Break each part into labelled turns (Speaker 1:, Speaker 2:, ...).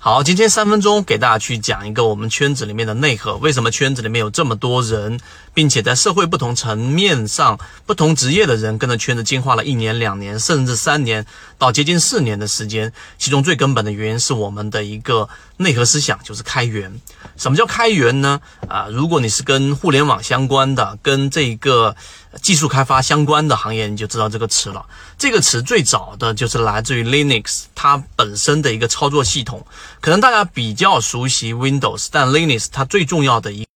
Speaker 1: 好，今天三分钟给大家去讲一个我们圈子里面的内核。为什么圈子里面有这么多人，并且在社会不同层面上、不同职业的人跟着圈子进化了一年、两年，甚至三年到接近四年的时间？其中最根本的原因是我们的一个内核思想，就是开源。什么叫开源呢？啊，如果你是跟互联网相关的，跟这个。技术开发相关的行业，你就知道这个词了。这个词最早的就是来自于 Linux，它本身的一个操作系统。可能大家比较熟悉 Windows，但 Linux 它最重要的一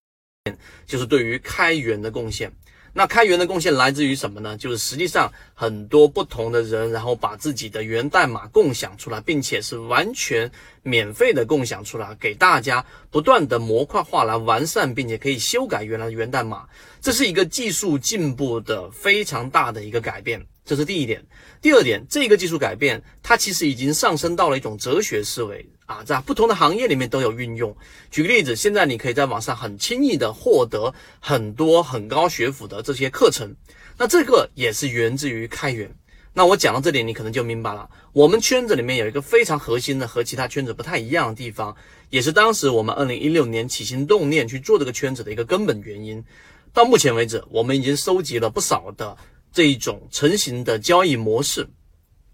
Speaker 1: 点就是对于开源的贡献。那开源的贡献来自于什么呢？就是实际上很多不同的人，然后把自己的源代码共享出来，并且是完全免费的共享出来，给大家不断的模块化来完善，并且可以修改原来的源代码。这是一个技术进步的非常大的一个改变，这是第一点。第二点，这个技术改变它其实已经上升到了一种哲学思维。啊，在不同的行业里面都有运用。举个例子，现在你可以在网上很轻易的获得很多很高学府的这些课程，那这个也是源自于开源。那我讲到这里，你可能就明白了，我们圈子里面有一个非常核心的和其他圈子不太一样的地方，也是当时我们二零一六年起心动念去做这个圈子的一个根本原因。到目前为止，我们已经收集了不少的这一种成型的交易模式。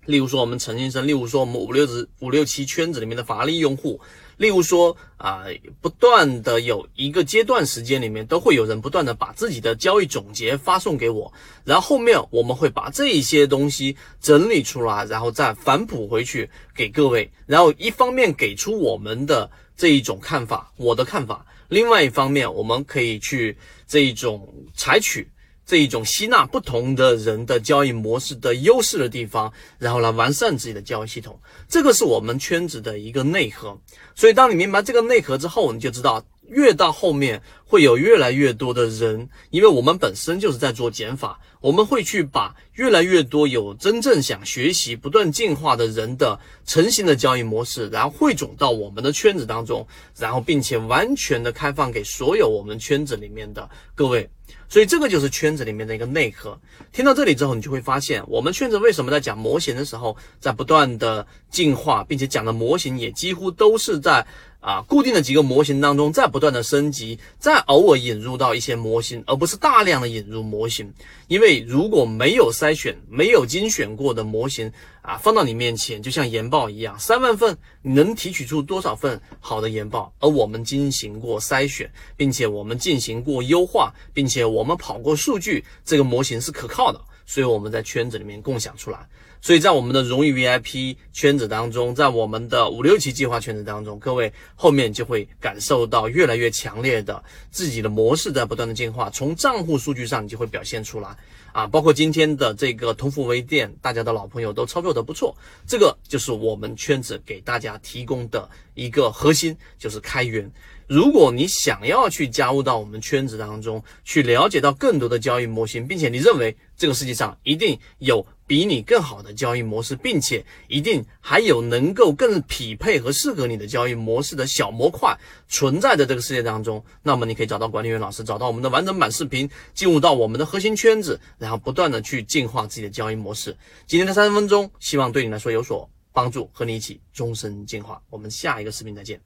Speaker 1: 例如说，我们陈先生，例如说，我们五六子五六七圈子里面的法力用户，例如说啊，不断的有一个阶段时间里面，都会有人不断的把自己的交易总结发送给我，然后后面我们会把这一些东西整理出来，然后再反哺回去给各位，然后一方面给出我们的这一种看法，我的看法，另外一方面我们可以去这一种采取。这一种吸纳不同的人的交易模式的优势的地方，然后来完善自己的交易系统，这个是我们圈子的一个内核。所以，当你明白这个内核之后，你就知道。越到后面会有越来越多的人，因为我们本身就是在做减法，我们会去把越来越多有真正想学习、不断进化的人的成型的交易模式，然后汇总到我们的圈子当中，然后并且完全的开放给所有我们圈子里面的各位。所以这个就是圈子里面的一个内核。听到这里之后，你就会发现，我们圈子为什么在讲模型的时候，在不断的进化，并且讲的模型也几乎都是在。啊，固定的几个模型当中，再不断的升级，再偶尔引入到一些模型，而不是大量的引入模型。因为如果没有筛选、没有精选过的模型啊，放到你面前，就像研报一样，三万份你能提取出多少份好的研报？而我们进行过筛选，并且我们进行过优化，并且我们跑过数据，这个模型是可靠的。所以我们在圈子里面共享出来，所以在我们的荣誉 VIP 圈子当中，在我们的五六期计划圈子当中，各位后面就会感受到越来越强烈的自己的模式在不断的进化，从账户数据上你就会表现出来。啊，包括今天的这个同富微店，大家的老朋友都操作的不错，这个就是我们圈子给大家提供的一个核心，就是开源。如果你想要去加入到我们圈子当中，去了解到更多的交易模型，并且你认为这个世界上一定有比你更好的交易模式，并且一定还有能够更匹配和适合你的交易模式的小模块存在的这个世界当中，那么你可以找到管理员老师，找到我们的完整版视频，进入到我们的核心圈子，然后不断的去进化自己的交易模式。今天的三十分钟，希望对你来说有所帮助，和你一起终身进化。我们下一个视频再见。